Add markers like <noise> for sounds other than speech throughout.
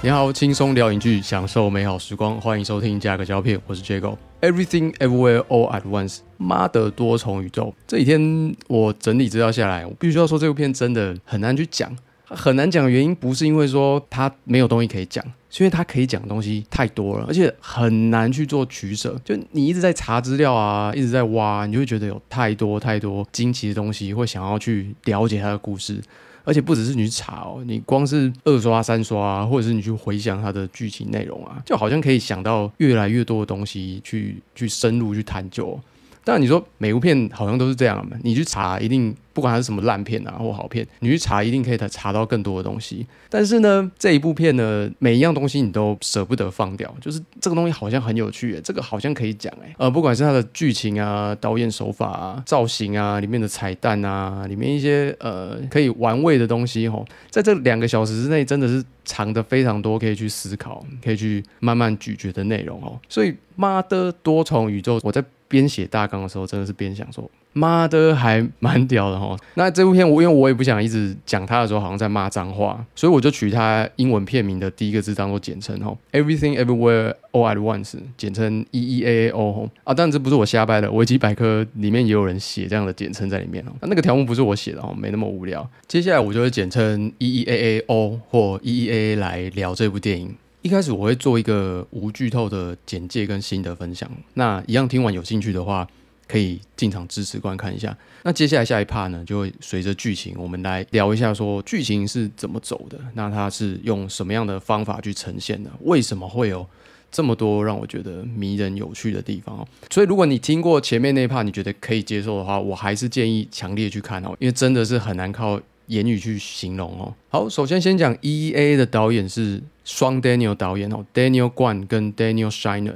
你好，轻松聊影剧，享受美好时光，欢迎收听加个胶片，我是 Jago。Everything Everywhere All at Once，妈的多重宇宙。这几天我整理资料下来，我必须要说这部片真的很难去讲，很难讲的原因不是因为说它没有东西可以讲，是因为它可以讲的东西太多了，而且很难去做取舍。就你一直在查资料啊，一直在挖，你就会觉得有太多太多惊奇的东西，会想要去了解它的故事。而且不只是你去查哦，你光是二刷、三刷啊，或者是你去回想它的剧情内容啊，就好像可以想到越来越多的东西去去深入去探究。但你说每部片好像都是这样嘛？你去查一定不管它是什么烂片啊或好片，你去查一定可以查到更多的东西。但是呢，这一部片呢，每一样东西你都舍不得放掉，就是这个东西好像很有趣，这个好像可以讲哎。呃，不管是它的剧情啊、导演手法啊、造型啊、里面的彩蛋啊、里面一些呃可以玩味的东西吼，在这两个小时之内真的是藏的非常多可以去思考、可以去慢慢咀嚼的内容哦。所以妈的多重宇宙，我在。编写大纲的时候，真的是边想说，妈的，还蛮屌的哈。<laughs> 那这部片，我因为我也不想一直讲它的时候，好像在骂脏话，所以我就取它英文片名的第一个字当做简称哈，Everything Everywhere All at Once，简称 E E A A O 啊。当然这不是我瞎掰的，维基百科里面也有人写这样的简称在里面哦。那那个条目不是我写的哦，没那么无聊。接下来我就会简称 E E A A O 或 E E A A 来聊这部电影。一开始我会做一个无剧透的简介跟心得分享，那一样听完有兴趣的话，可以进场支持观看一下。那接下来下一 part 呢，就会随着剧情，我们来聊一下说剧情是怎么走的，那它是用什么样的方法去呈现的？为什么会有这么多让我觉得迷人有趣的地方？所以如果你听过前面那一 part，你觉得可以接受的话，我还是建议强烈去看哦，因为真的是很难靠。言语去形容哦。好，首先先讲 E A 的导演是双 Daniel 导演哦，Daniel Guan 跟 Daniel Shiner。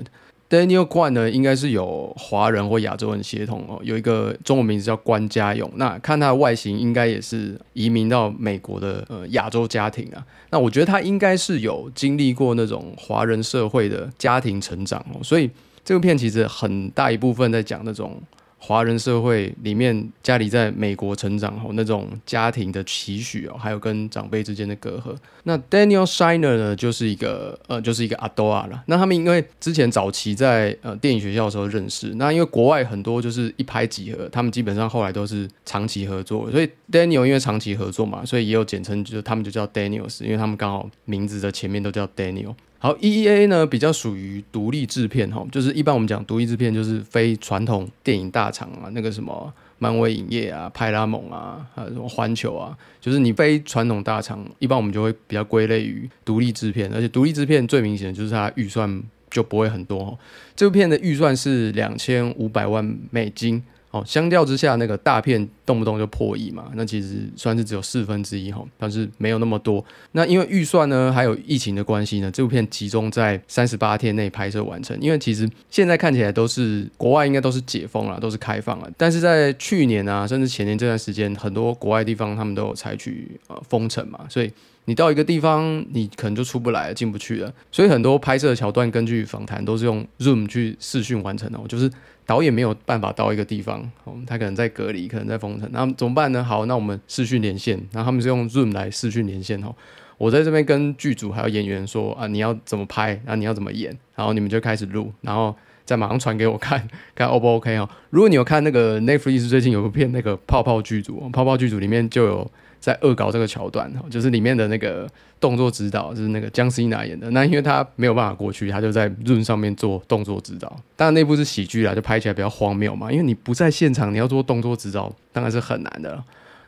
Daniel Guan 呢，应该是有华人或亚洲人血统哦，有一个中文名字叫关家勇。那看他的外形，应该也是移民到美国的呃亚洲家庭啊。那我觉得他应该是有经历过那种华人社会的家庭成长哦，所以这部片其实很大一部分在讲那种。华人社会里面，家里在美国成长后那种家庭的期许哦，还有跟长辈之间的隔阂。那 Daniel Shiner 呢，就是一个呃，就是一个阿多啊了。那他们因为之前早期在呃电影学校的时候认识，那因为国外很多就是一拍即合，他们基本上后来都是长期合作。所以 Daniel 因为长期合作嘛，所以也有简称，就是他们就叫 Daniels，因为他们刚好名字的前面都叫 Daniel。好，E E A 呢比较属于独立制片哈，就是一般我们讲独立制片就是非传统电影大厂啊，那个什么漫威影业啊、派拉蒙啊、还有什么环球啊，就是你非传统大厂，一般我们就会比较归类于独立制片，而且独立制片最明显的就是它预算就不会很多。这部片的预算是两千五百万美金。哦，相较之下，那个大片动不动就破亿嘛，那其实算是只有四分之一哈，但是没有那么多。那因为预算呢，还有疫情的关系呢，这部片集中在三十八天内拍摄完成。因为其实现在看起来都是国外应该都是解封了，都是开放了，但是在去年啊，甚至前年这段时间，很多国外地方他们都有采取呃封城嘛，所以你到一个地方，你可能就出不来，进不去了。所以很多拍摄桥段，根据访谈都是用 Zoom 去视讯完成的，就是。导演没有办法到一个地方，哦，他可能在隔离，可能在封城，那怎么办呢？好，那我们视讯连线，然后他们是用 Zoom 来视讯连线哦。我在这边跟剧组还有演员说啊，你要怎么拍，然后你要怎么演，然后你们就开始录，然后再马上传给我看，<laughs> 看 O 不 OK 哦。如果你有看那个 Netflix 最近有部片，那个泡泡剧组，泡泡剧组里面就有。在恶搞这个桥段，就是里面的那个动作指导，就是那个姜思娜演的。那因为他没有办法过去，他就在 room 上面做动作指导。当然那部是喜剧啦，就拍起来比较荒谬嘛。因为你不在现场，你要做动作指导，当然是很难的。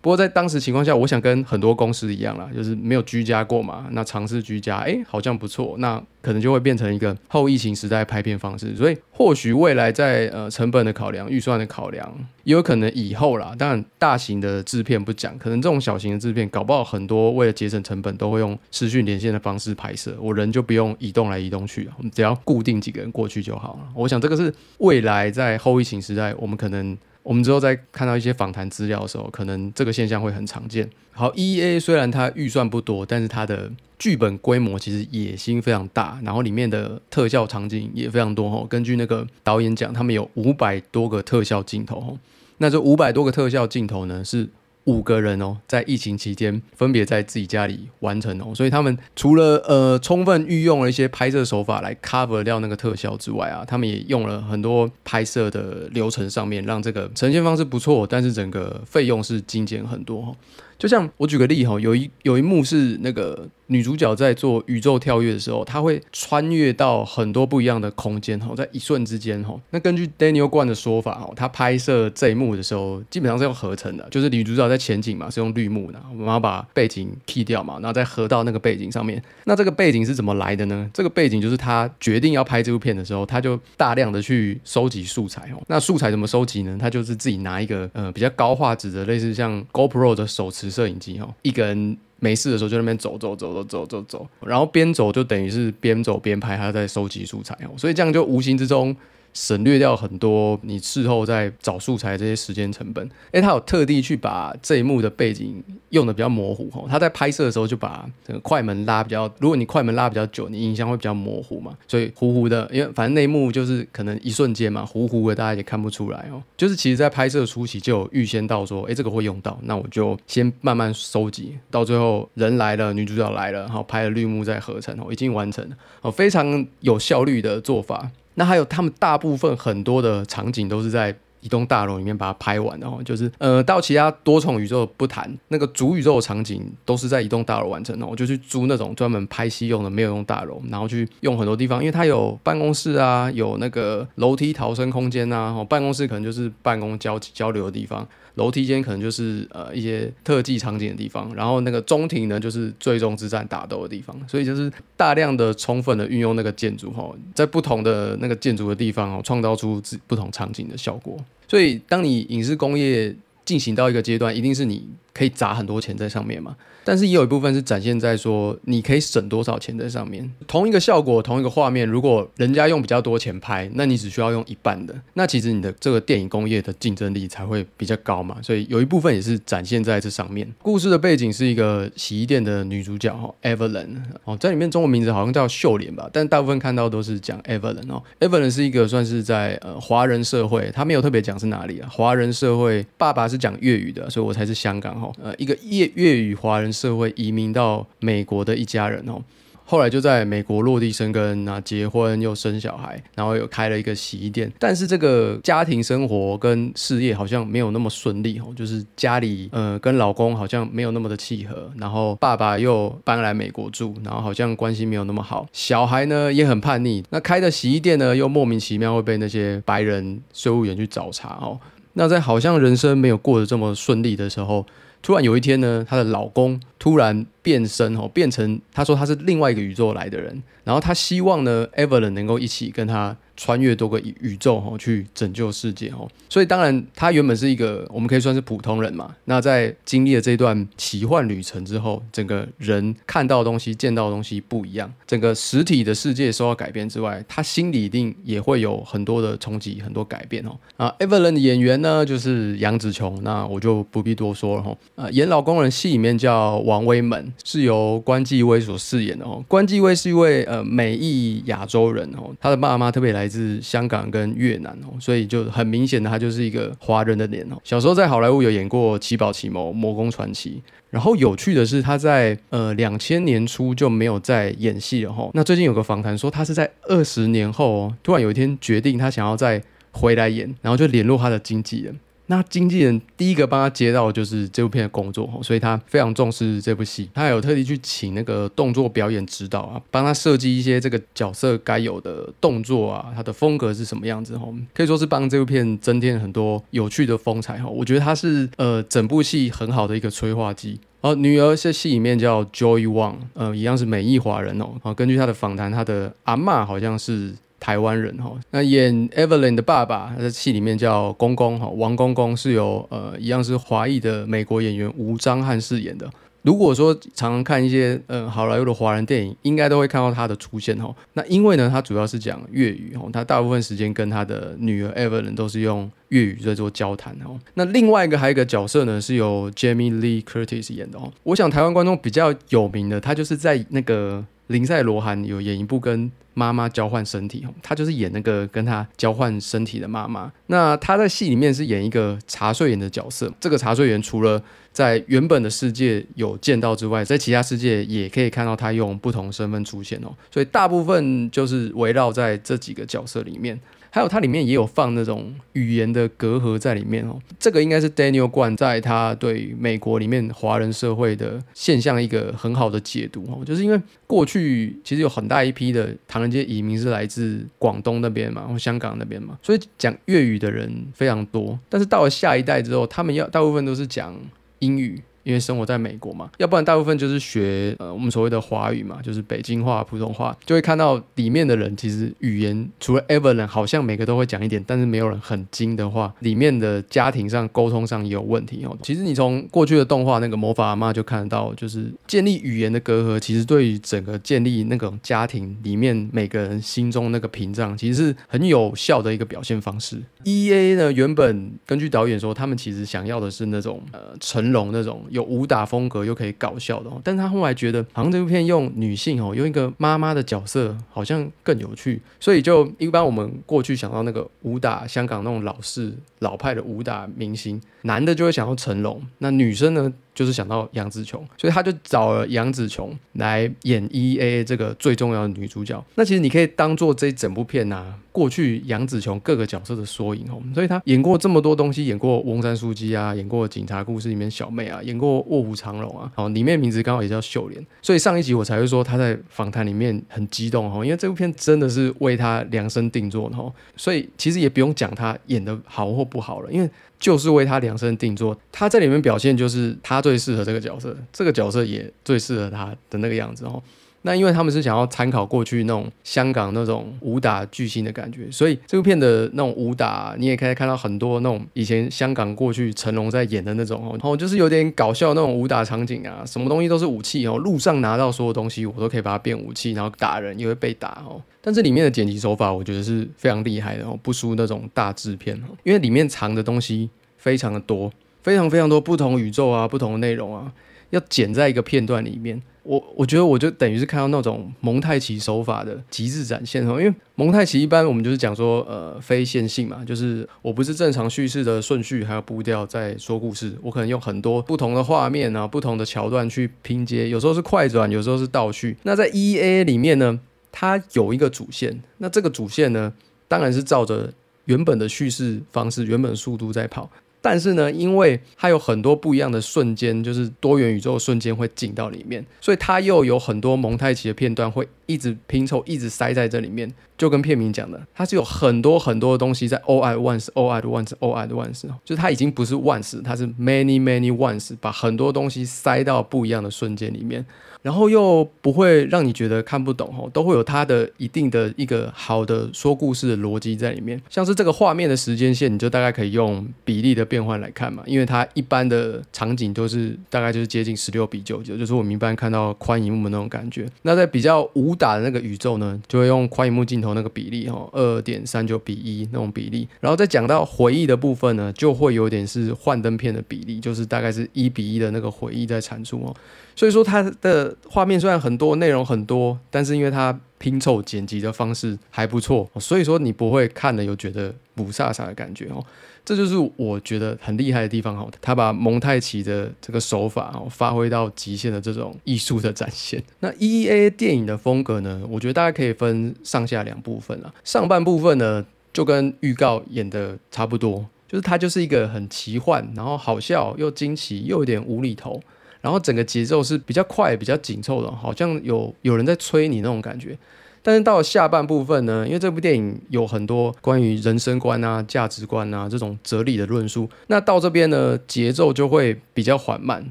不过在当时情况下，我想跟很多公司一样啦，就是没有居家过嘛，那尝试居家，哎，好像不错，那可能就会变成一个后疫情时代拍片方式。所以或许未来在呃成本的考量、预算的考量，也有可能以后啦。当然大型的制片不讲，可能这种小型的制片，搞不好很多为了节省成本，都会用视讯连线的方式拍摄，我人就不用移动来移动去，我们只要固定几个人过去就好了。我想这个是未来在后疫情时代，我们可能。我们之后再看到一些访谈资料的时候，可能这个现象会很常见。好，E A 虽然它预算不多，但是它的剧本规模其实野心非常大，然后里面的特效场景也非常多哈。根据那个导演讲，他们有五百多个特效镜头哈。那这五百多个特效镜头呢，是五个人哦，在疫情期间分别在自己家里完成哦，所以他们除了呃充分运用了一些拍摄手法来 cover 掉那个特效之外啊，他们也用了很多拍摄的流程上面，让这个呈现方式不错，但是整个费用是精简很多哈。就像我举个例哈，有一有一幕是那个女主角在做宇宙跳跃的时候，她会穿越到很多不一样的空间哈，在一瞬之间哈。那根据 Daniel 冠的说法哈，他拍摄这一幕的时候，基本上是用合成的，就是女主角在前景嘛，是用绿幕的，然后把背景 P 掉嘛，然后再合到那个背景上面。那这个背景是怎么来的呢？这个背景就是他决定要拍这部片的时候，他就大量的去收集素材哦。那素材怎么收集呢？他就是自己拿一个呃比较高画质的，类似像 GoPro 的手持。摄影机哈，一个人没事的时候就那边走走走走走走走，然后边走就等于是边走边拍，他在收集素材哦，所以这样就无形之中。省略掉很多你事后在找素材这些时间成本。哎，他有特地去把这一幕的背景用的比较模糊哈。他在拍摄的时候就把这个快门拉比较，如果你快门拉比较久，你影像会比较模糊嘛，所以糊糊的。因为反正那一幕就是可能一瞬间嘛，糊糊的，大家也看不出来哦。就是其实在拍摄初期就有预先到说，哎，这个会用到，那我就先慢慢收集，到最后人来了，女主角来了，然后拍了绿幕再合成哦，已经完成了哦，非常有效率的做法。那还有他们大部分很多的场景都是在一栋大楼里面把它拍完的哦，就是呃到其他多重宇宙不谈，那个主宇宙的场景都是在一栋大楼完成的，我就去租那种专门拍戏用的没有用大楼，然后去用很多地方，因为它有办公室啊，有那个楼梯逃生空间啊，哦办公室可能就是办公交交流的地方。楼梯间可能就是呃一些特技场景的地方，然后那个中庭呢就是最终之战打斗的地方，所以就是大量的充分的运用那个建筑哈，在不同的那个建筑的地方哦，创造出自不同场景的效果。所以当你影视工业进行到一个阶段，一定是你可以砸很多钱在上面嘛。但是也有一部分是展现在说，你可以省多少钱在上面。同一个效果，同一个画面，如果人家用比较多钱拍，那你只需要用一半的，那其实你的这个电影工业的竞争力才会比较高嘛。所以有一部分也是展现在这上面。故事的背景是一个洗衣店的女主角哈，Evelyn 哦，在里面中文名字好像叫秀莲吧，但大部分看到都是讲 Evelyn 哦。Evelyn 是一个算是在呃华人社会，他没有特别讲是哪里啊。华人社会，爸爸是讲粤语的，所以我才是香港哈。呃，一个粤粤语华人。社会移民到美国的一家人哦，后来就在美国落地生根，啊结婚又生小孩，然后又开了一个洗衣店。但是这个家庭生活跟事业好像没有那么顺利哦，就是家里呃跟老公好像没有那么的契合，然后爸爸又搬来美国住，然后好像关系没有那么好。小孩呢也很叛逆，那开的洗衣店呢又莫名其妙会被那些白人税务员去找茬哦。那在好像人生没有过得这么顺利的时候。突然有一天呢，她的老公突然变身哦，变成他说他是另外一个宇宙来的人，然后他希望呢，Evelyn 能够一起跟他。穿越多个宇宙哈，去拯救世界哈，所以当然他原本是一个我们可以算是普通人嘛。那在经历了这段奇幻旅程之后，整个人看到的东西、见到的东西不一样，整个实体的世界受到改变之外，他心里一定也会有很多的冲击、很多改变哦。啊，Evelyn 的演员呢就是杨紫琼，那我就不必多说了哈。啊，演老公人戏里面叫王威门，是由关继威所饰演的哦。关继威是一位呃美裔亚洲人哦，他的爸妈特别来。自香港跟越南哦，所以就很明显的，他就是一个华人的脸哦。小时候在好莱坞有演过《七宝奇谋》《魔宫传奇》，然后有趣的是，他在呃两千年初就没有再演戏了哈。那最近有个访谈说，他是在二十年后哦突然有一天决定他想要再回来演，然后就联络他的经纪人。那经纪人第一个帮他接到就是这部片的工作，所以他非常重视这部戏。他有特地去请那个动作表演指导啊，帮他设计一些这个角色该有的动作啊，他的风格是什么样子哈，可以说是帮这部片增添很多有趣的风采哈。我觉得他是呃整部戏很好的一个催化剂。哦，女儿在戏里面叫 Joy Wang，呃，一样是美裔华人哦。好，根据他的访谈，他的阿妈好像是。台湾人哈，那演 Evelyn 的爸爸，他在戏里面叫公公哈，王公公是由呃一样是华裔的美国演员吴章汉饰演的。如果说常常看一些嗯好莱坞的华人电影，应该都会看到他的出现哈。那因为呢，他主要是讲粤语哈，他大部分时间跟他的女儿 Evelyn 都是用粤语在做交谈哦。那另外一个还有一个角色呢，是由 Jamie Lee Curtis 演的哦。我想台湾观众比较有名的，他就是在那个。林赛罗韩有演一部跟妈妈交换身体，他就是演那个跟他交换身体的妈妈。那他在戏里面是演一个茶税员的角色。这个茶税员除了在原本的世界有见到之外，在其他世界也可以看到他用不同身份出现哦。所以大部分就是围绕在这几个角色里面。还有它里面也有放那种语言的隔阂在里面哦，这个应该是 Daniel 冠在他对美国里面华人社会的现象一个很好的解读哦，就是因为过去其实有很大一批的唐人街移民是来自广东那边嘛，或香港那边嘛，所以讲粤语的人非常多，但是到了下一代之后，他们要大部分都是讲英语。因为生活在美国嘛，要不然大部分就是学呃我们所谓的华语嘛，就是北京话、普通话，就会看到里面的人其实语言除了 Evelyn 好像每个都会讲一点，但是没有人很精的话，里面的家庭上沟通上也有问题哦。其实你从过去的动画那个魔法阿妈就看得到，就是建立语言的隔阂，其实对于整个建立那种家庭里面每个人心中那个屏障，其实是很有效的一个表现方式。E A 呢，原本根据导演说，他们其实想要的是那种呃成龙那种。有武打风格又可以搞笑的，但他后来觉得好像这部片用女性哦，用一个妈妈的角色好像更有趣，所以就一般我们过去想到那个武打香港那种老式老派的武打明星，男的就会想到成龙，那女生呢？就是想到杨紫琼，所以他就找了杨紫琼来演 E A 这个最重要的女主角。那其实你可以当做这整部片呐，过去杨紫琼各个角色的缩影哦。所以她演过这么多东西，演过翁山书记啊，演过警察故事里面小妹啊，演过卧虎藏龙啊。哦，里面名字刚好也叫秀莲。所以上一集我才会说她在访谈里面很激动哦，因为这部片真的是为她量身定做的哦。所以其实也不用讲她演的好或不好了，因为。就是为他量身定做，他在里面表现就是他最适合这个角色，这个角色也最适合他的那个样子哦。那因为他们是想要参考过去那种香港那种武打巨星的感觉，所以这部片的那种武打，你也可以看到很多那种以前香港过去成龙在演的那种哦，然后就是有点搞笑那种武打场景啊，什么东西都是武器哦，路上拿到所有东西我都可以把它变武器，然后打人也会被打哦。但是里面的剪辑手法我觉得是非常厉害的哦，不输那种大制片哦，因为里面藏的东西非常的多，非常非常多不同宇宙啊，不同的内容啊，要剪在一个片段里面。我我觉得我就等于是看到那种蒙太奇手法的极致展现哦，因为蒙太奇一般我们就是讲说呃非线性嘛，就是我不是正常叙事的顺序还有步调在说故事，我可能用很多不同的画面啊、不同的桥段去拼接，有时候是快转，有时候是倒叙。那在 E A 里面呢，它有一个主线，那这个主线呢，当然是照着原本的叙事方式、原本速度在跑。但是呢，因为它有很多不一样的瞬间，就是多元宇宙的瞬间会进到里面，所以它又有很多蒙太奇的片段会一直拼凑，一直塞在这里面。就跟片名讲的，它是有很多很多的东西在 all at once，all at once，all at once，就是它已经不是 once，它是 many many once，把很多东西塞到不一样的瞬间里面。然后又不会让你觉得看不懂哦，都会有它的一定的一个好的说故事的逻辑在里面。像是这个画面的时间线，你就大概可以用比例的变换来看嘛，因为它一般的场景都是大概就是接近十六比九九，就是我们一般看到宽银幕的那种感觉。那在比较武打的那个宇宙呢，就会用宽银幕镜头那个比例哈，二点三九比一那种比例。然后再讲到回忆的部分呢，就会有点是幻灯片的比例，就是大概是一比一的那个回忆在产出哦。所以说它的画面虽然很多，内容很多，但是因为它拼凑剪辑的方式还不错，所以说你不会看了有觉得不飒飒的感觉哦。这就是我觉得很厉害的地方哦。他把蒙太奇的这个手法哦发挥到极限的这种艺术的展现。<laughs> 那 E A 电影的风格呢，我觉得大家可以分上下两部分了。上半部分呢，就跟预告演的差不多，就是它就是一个很奇幻，然后好笑又惊奇又有点无厘头。然后整个节奏是比较快、比较紧凑的，好像有有人在催你那种感觉。但是到了下半部分呢，因为这部电影有很多关于人生观啊、价值观啊这种哲理的论述，那到这边呢，节奏就会比较缓慢，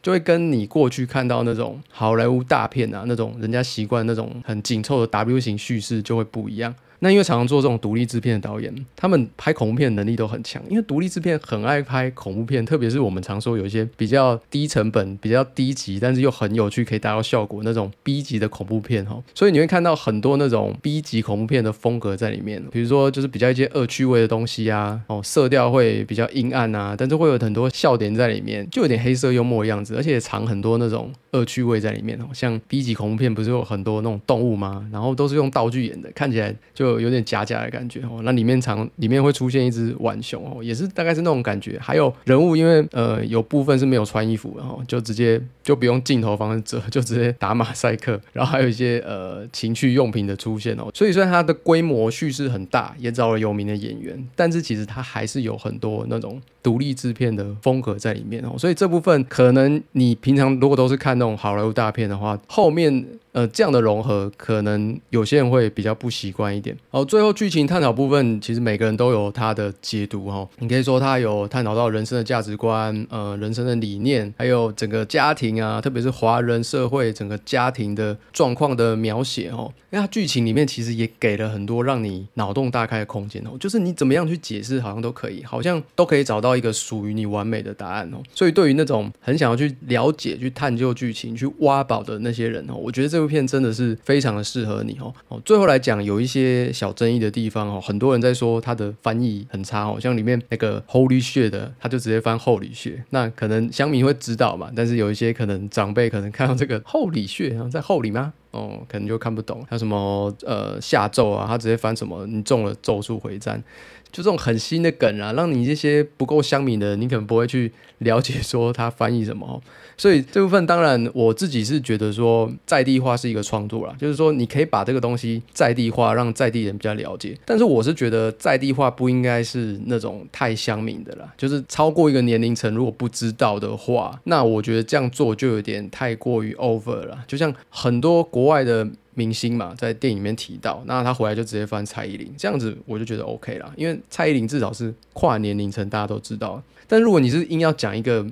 就会跟你过去看到那种好莱坞大片啊那种人家习惯那种很紧凑的 W 型叙事就会不一样。那因为常常做这种独立制片的导演，他们拍恐怖片能力都很强，因为独立制片很爱拍恐怖片，特别是我们常说有一些比较低成本、比较低级，但是又很有趣，可以达到效果那种 B 级的恐怖片哈。所以你会看到很多那种 B 级恐怖片的风格在里面，比如说就是比较一些恶趣味的东西啊，哦，色调会比较阴暗啊，但是会有很多笑点在里面，就有点黑色幽默的样子，而且藏很多那种恶趣味在里面哦。像 B 级恐怖片不是有很多那种动物吗？然后都是用道具演的，看起来就有点假假的感觉哦。那里面藏里面会出现一只浣熊哦，也是大概是那种感觉。还有人物，因为呃有部分是没有穿衣服，然后就直接就不用镜头方式遮，<laughs> 就直接打马赛克。然后还有一些呃情趣用品的出现哦。所以虽然它的规模叙事很大，也找了有名的演员，但是其实它还是有很多那种独立制片的风格在里面哦。所以这部分可能你平常如果都是看那种好莱坞大片的话，后面。呃，这样的融合可能有些人会比较不习惯一点。好，最后剧情探讨部分，其实每个人都有他的解读哈。你可以说他有探讨到人生的价值观，呃，人生的理念，还有整个家庭啊，特别是华人社会整个家庭的状况的描写哦。因为它剧情里面其实也给了很多让你脑洞大开的空间哦，就是你怎么样去解释，好像都可以，好像都可以找到一个属于你完美的答案哦。所以对于那种很想要去了解、去探究剧情、去挖宝的那些人哦，我觉得这部片真的是非常的适合你哦。哦，最后来讲有一些小争议的地方哦，很多人在说它的翻译很差哦，像里面那个 Holy 血的，他就直接翻 Holy 血，那可能乡民会知道嘛，但是有一些可能长辈可能看到这个 Holy 血，然后在后里吗？哦，可能就看不懂，还有什么呃下咒啊，他直接翻什么你中了咒术回战，就这种很新的梗啊，让你这些不够乡民的，你可能不会去了解说他翻译什么。<laughs> 所以这部分当然我自己是觉得说在地化是一个创作啦，就是说你可以把这个东西在地化，让在地人比较了解。但是我是觉得在地化不应该是那种太乡民的啦，就是超过一个年龄层如果不知道的话，那我觉得这样做就有点太过于 over 了。就像很多国外的明星嘛，在电影里面提到，那他回来就直接翻蔡依林，这样子我就觉得 OK 啦，因为蔡依林至少是跨年龄层大家都知道。但如果你是硬要讲一个。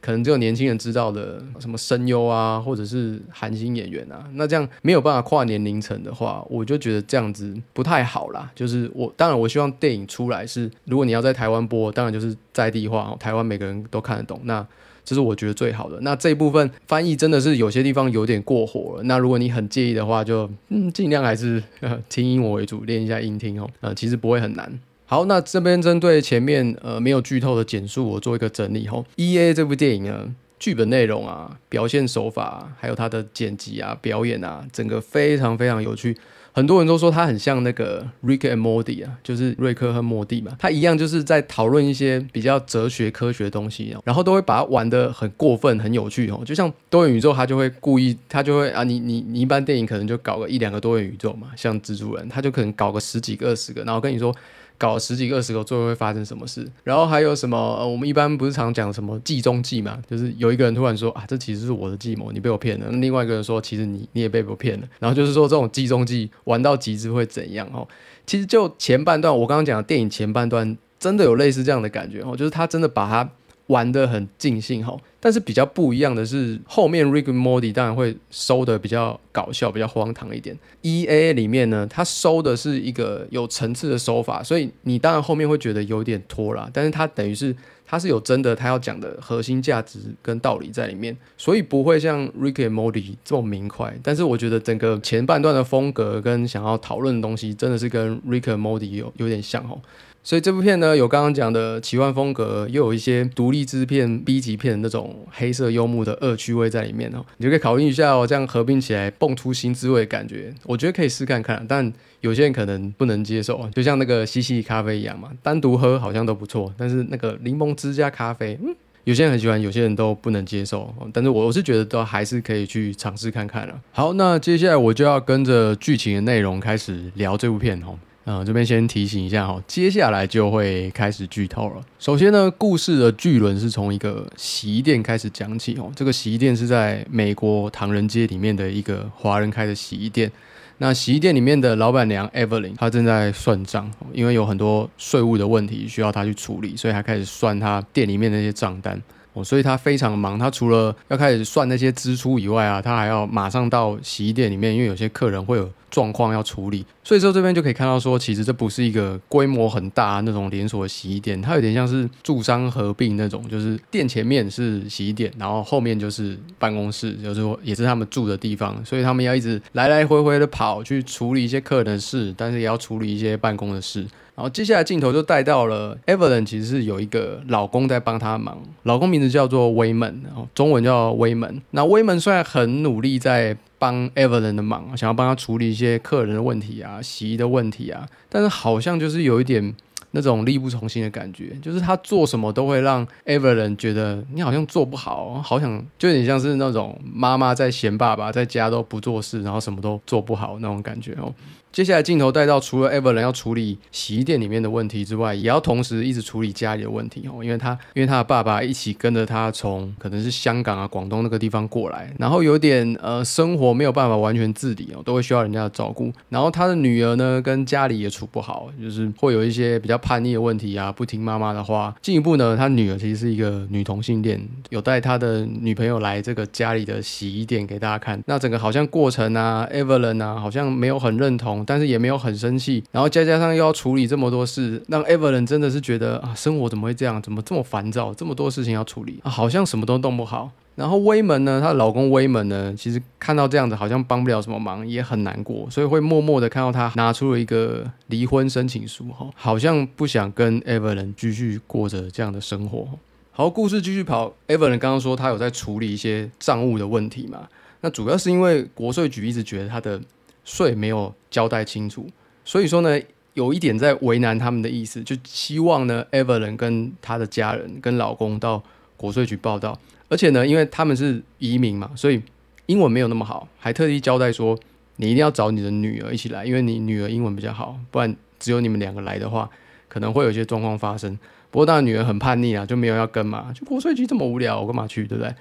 可能只有年轻人知道的什么声优啊，或者是韩星演员啊，那这样没有办法跨年龄层的话，我就觉得这样子不太好啦。就是我当然我希望电影出来是，如果你要在台湾播，当然就是在地化，台湾每个人都看得懂，那这是我觉得最好的。那这一部分翻译真的是有些地方有点过火了。那如果你很介意的话，就嗯尽量还是 <laughs> 听英文为主，练一下音听哦。呃，其实不会很难。好，那这边针对前面呃没有剧透的简述，我做一个整理吼。E A 这部电影呢，剧本内容啊、表现手法，还有它的剪辑啊、表演啊，整个非常非常有趣。很多人都说他很像那个 Rick and Morty 啊，就是瑞克和莫蒂嘛，他一样就是在讨论一些比较哲学科学的东西，然后都会把它玩的很过分、很有趣哦。就像多元宇宙，他就会故意，他就会啊，你你你一般电影可能就搞个一两个多元宇宙嘛，像蜘蛛人，他就可能搞个十几个、二十个，然后跟你说。搞十几个、二十个，最后会发生什么事？然后还有什么？呃，我们一般不是常讲什么计中计嘛？就是有一个人突然说啊，这其实是我的计谋，你被我骗了。那另外一个人说，其实你你也被我骗了。然后就是说，这种计中计玩到极致会怎样？哦，其实就前半段，我刚刚讲的电影前半段，真的有类似这样的感觉哦，就是他真的把他。玩的很尽兴哈，但是比较不一样的是，后面 Rick and Morty 当然会收的比较搞笑、比较荒唐一点。E A 里面呢，它收的是一个有层次的手法，所以你当然后面会觉得有点拖拉。但是它等于是它是有真的它要讲的核心价值跟道理在里面，所以不会像 Rick and Morty 这么明快。但是我觉得整个前半段的风格跟想要讨论的东西，真的是跟 Rick and Morty 有有点像哦。所以这部片呢，有刚刚讲的奇幻风格，又有一些独立制片 B 级片那种黑色幽默的恶趣味在里面哦，你就可以考虑一下哦，这样合并起来蹦出新滋味的感觉，我觉得可以试看看。但有些人可能不能接受啊，就像那个西西咖啡一样嘛，单独喝好像都不错，但是那个柠檬汁加咖啡，嗯，有些人很喜欢，有些人都不能接受。但是我我是觉得都还是可以去尝试看看了。好，那接下来我就要跟着剧情的内容开始聊这部片哦。啊，这边先提醒一下哈，接下来就会开始剧透了。首先呢，故事的巨轮是从一个洗衣店开始讲起哦。这个洗衣店是在美国唐人街里面的一个华人开的洗衣店。那洗衣店里面的老板娘 Evelyn，她正在算账，因为有很多税务的问题需要她去处理，所以她开始算她店里面那些账单。哦，所以他非常忙，他除了要开始算那些支出以外啊，他还要马上到洗衣店里面，因为有些客人会有状况要处理。所以说这边就可以看到说，其实这不是一个规模很大那种连锁洗衣店，它有点像是住商合并那种，就是店前面是洗衣店，然后后面就是办公室，就是说也是他们住的地方，所以他们要一直来来回回的跑去处理一些客人的事，但是也要处理一些办公的事。然后接下来镜头就带到了 Evelyn，其实是有一个老公在帮她忙，老公名字叫做威门，然后中文叫威门。那威门虽然很努力在帮 Evelyn 的忙，想要帮他处理一些客人的问题啊、洗衣的问题啊，但是好像就是有一点那种力不从心的感觉，就是他做什么都会让 Evelyn 觉得你好像做不好，好想就有点像是那种妈妈在嫌爸爸在家都不做事，然后什么都做不好那种感觉哦。接下来镜头带到，除了 Evelyn 要处理洗衣店里面的问题之外，也要同时一直处理家里的问题哦，因为他因为他的爸爸一起跟着他从可能是香港啊、广东那个地方过来，然后有点呃生活没有办法完全自理哦，都会需要人家的照顾。然后他的女儿呢，跟家里也处不好，就是会有一些比较叛逆的问题啊，不听妈妈的话。进一步呢，他女儿其实是一个女同性恋，有带他的女朋友来这个家里的洗衣店给大家看。那整个好像过程啊，Evelyn 啊，好像没有很认同。但是也没有很生气，然后再加上又要处理这么多事，让 Evelyn 真的是觉得啊，生活怎么会这样？怎么这么烦躁？这么多事情要处理，啊、好像什么都弄不好。然后威门呢，她的老公威门呢，其实看到这样子，好像帮不了什么忙，也很难过，所以会默默的看到他拿出了一个离婚申请书，哈，好像不想跟 Evelyn 继续过着这样的生活。好，故事继续跑，Evelyn 刚刚说他有在处理一些账务的问题嘛？那主要是因为国税局一直觉得他的。税没有交代清楚，所以说呢，有一点在为难他们的意思，就希望呢，Evelyn 跟他的家人跟老公到国税局报道，而且呢，因为他们是移民嘛，所以英文没有那么好，还特地交代说，你一定要找你的女儿一起来，因为你女儿英文比较好，不然只有你们两个来的话，可能会有一些状况发生。不过当然女儿很叛逆啊，就没有要跟嘛，就国税局这么无聊，我干嘛去，对不对？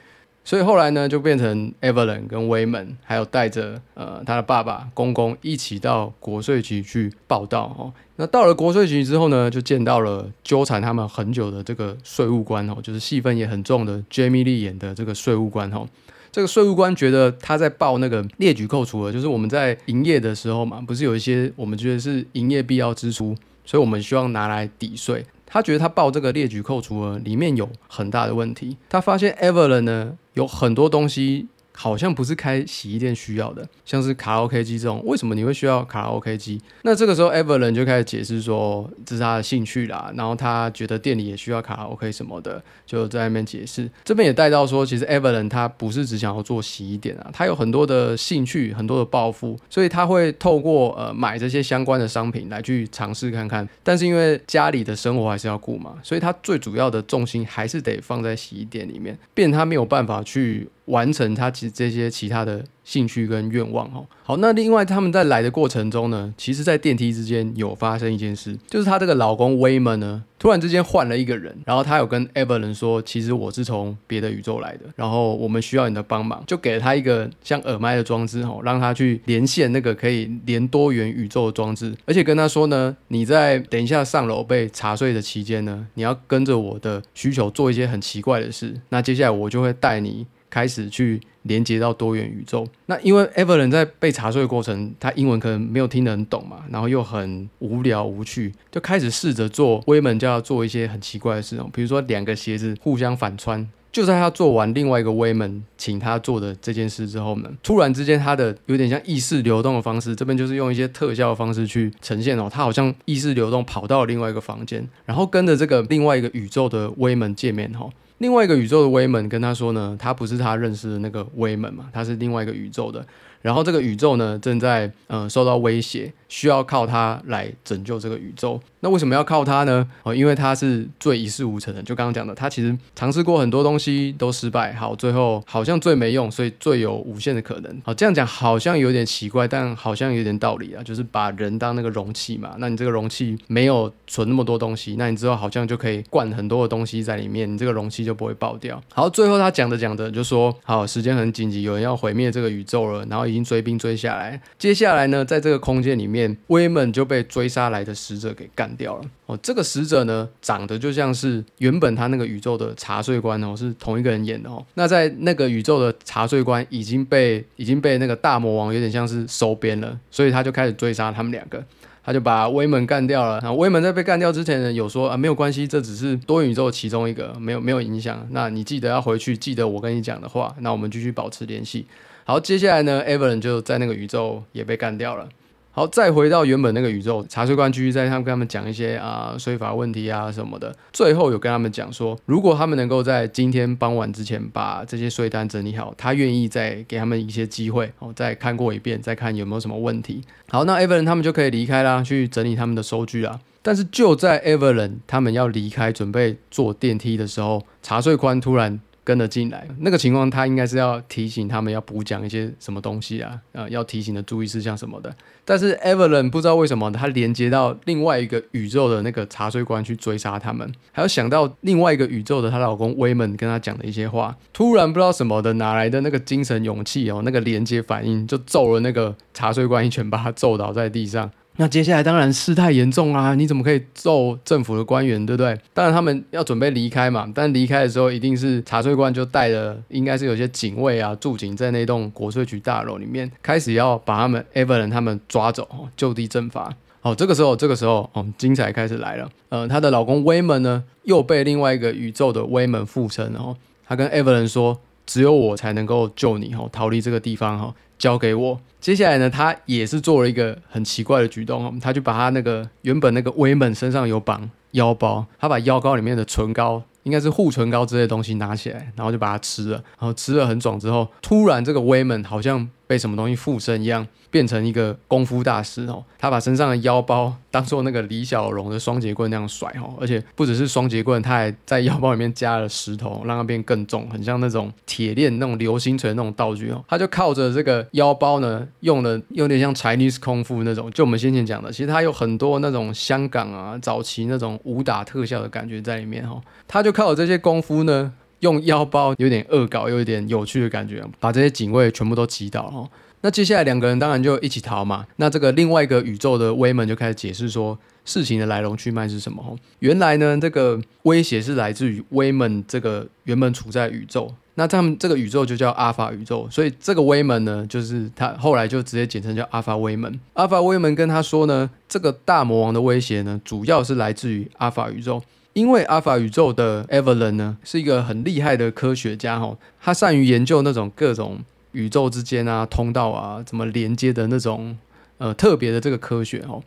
所以后来呢，就变成 Evelyn 跟 Wayman，还有带着呃他的爸爸公公一起到国税局去报道哦。那到了国税局之后呢，就见到了纠缠他们很久的这个税务官哦，就是戏份也很重的 Jamie Lee 演的这个税务官哦。这个税务官觉得他在报那个列举扣除额，就是我们在营业的时候嘛，不是有一些我们觉得是营业必要支出，所以我们希望拿来抵税。他觉得他报这个列举扣除额里面有很大的问题。他发现 Evelyn 呢有很多东西。好像不是开洗衣店需要的，像是卡拉 OK 机这种，为什么你会需要卡拉 OK 机？那这个时候 Evelyn 就开始解释说，这是他的兴趣啦，然后他觉得店里也需要卡拉 OK 什么的，就在那边解释。这边也带到说，其实 Evelyn 他不是只想要做洗衣店啊，他有很多的兴趣，很多的抱负，所以他会透过呃买这些相关的商品来去尝试看看。但是因为家里的生活还是要顾嘛，所以他最主要的重心还是得放在洗衣店里面，变他没有办法去。完成他其这些其他的兴趣跟愿望哦。好，那另外他们在来的过程中呢，其实，在电梯之间有发生一件事，就是她这个老公威门呢，突然之间换了一个人，然后他有跟 Evelyn 说，其实我是从别的宇宙来的，然后我们需要你的帮忙，就给了他一个像耳麦的装置哦，让他去连线那个可以连多元宇宙的装置，而且跟他说呢，你在等一下上楼被查税的期间呢，你要跟着我的需求做一些很奇怪的事，那接下来我就会带你。开始去连接到多元宇宙。那因为 Evelyn 在被查税的过程，他英文可能没有听得很懂嘛，然后又很无聊无趣，就开始试着做威门就要做一些很奇怪的事哦，比如说两个鞋子互相反穿。就在他做完另外一个威门请他做的这件事之后呢，突然之间他的有点像意识流动的方式，这边就是用一些特效的方式去呈现哦，他好像意识流动跑到另外一个房间，然后跟着这个另外一个宇宙的威门见面哈。另外一个宇宙的威门跟他说呢，他不是他认识的那个威门嘛，他是另外一个宇宙的。然后这个宇宙呢，正在呃受到威胁，需要靠他来拯救这个宇宙。那为什么要靠他呢？哦，因为他是最一事无成的。就刚刚讲的，他其实尝试过很多东西都失败，好，最后好像最没用，所以最有无限的可能。好，这样讲好像有点奇怪，但好像有点道理啊。就是把人当那个容器嘛，那你这个容器没有存那么多东西，那你之后好像就可以灌很多的东西在里面，你这个容器就不会爆掉。好，最后他讲着讲着就说，好，时间很紧急，有人要毁灭这个宇宙了，然后。已经追兵追下来。接下来呢，在这个空间里面，威门就被追杀来的使者给干掉了。哦，这个使者呢，长得就像是原本他那个宇宙的茶税官哦，是同一个人演的哦。那在那个宇宙的茶税官已经被已经被那个大魔王有点像是收编了，所以他就开始追杀他们两个。他就把威门干掉了。然后威门在被干掉之前呢，有说啊没有关系，这只是多元宇宙其中一个，没有没有影响。那你记得要回去，记得我跟你讲的话。那我们继续保持联系。好，接下来呢，Evelyn 就在那个宇宙也被干掉了。好，再回到原本那个宇宙，茶水官继续在他们跟他们讲一些啊税法问题啊什么的。最后有跟他们讲说，如果他们能够在今天傍晚之前把这些税单整理好，他愿意再给他们一些机会，哦，再看过一遍，再看有没有什么问题。好，那 Evelyn 他们就可以离开啦，去整理他们的收据啦。但是就在 Evelyn 他们要离开，准备坐电梯的时候，茶税官突然。跟了进来，那个情况他应该是要提醒他们要补讲一些什么东西啊，呃，要提醒的注意事项什么的。但是 Evelyn 不知道为什么他连接到另外一个宇宙的那个茶水官去追杀他们，还有想到另外一个宇宙的她老公威门跟他讲的一些话，突然不知道什么的哪来的那个精神勇气哦，那个连接反应就揍了那个茶水官一拳，把他揍倒在地上。那接下来当然事态严重啊！你怎么可以揍政府的官员，对不对？当然他们要准备离开嘛，但离开的时候一定是茶税官就带着，应该是有些警卫啊驻警在那栋国税局大楼里面，开始要把他们 Evelyn 他们抓走，就地正法。好，这个时候，这个时候，哦，精彩开始来了。呃，她的老公威门呢，又被另外一个宇宙的威门附身，然后他跟 Evelyn 说：“只有我才能够救你，哈，逃离这个地方，哈。”交给我。接下来呢，他也是做了一个很奇怪的举动，他就把他那个原本那个威猛身上有绑腰包，他把腰包里面的唇膏。应该是护唇膏之类的东西拿起来，然后就把它吃了，然后吃了很爽之后，突然这个威猛好像被什么东西附身一样，变成一个功夫大师哦。他把身上的腰包 <laughs> 当做那个李小龙的双节棍那样甩哦，而且不只是双节棍，他还在腰包里面加了石头，让它变更重，很像那种铁链那种流星锤那种道具哦。他就靠着这个腰包呢，用的有点像 Chinese 功夫那种，就我们先前讲的，其实他有很多那种香港啊早期那种武打特效的感觉在里面哦，他就。靠这些功夫呢，用腰包有点恶搞，又有点有趣的感觉，把这些警卫全部都击倒哦。那接下来两个人当然就一起逃嘛。那这个另外一个宇宙的威门就开始解释说事情的来龙去脉是什么。原来呢，这个威胁是来自于威门这个原本处在宇宙，那他们这个宇宙就叫阿法宇宙，所以这个威门呢，就是他后来就直接简称叫阿法威门。阿法威门跟他说呢，这个大魔王的威胁呢，主要是来自于阿法宇宙。因为阿法宇宙的 Evelyn 呢是一个很厉害的科学家哈，他善于研究那种各种宇宙之间啊通道啊怎么连接的那种呃特别的这个科学哈。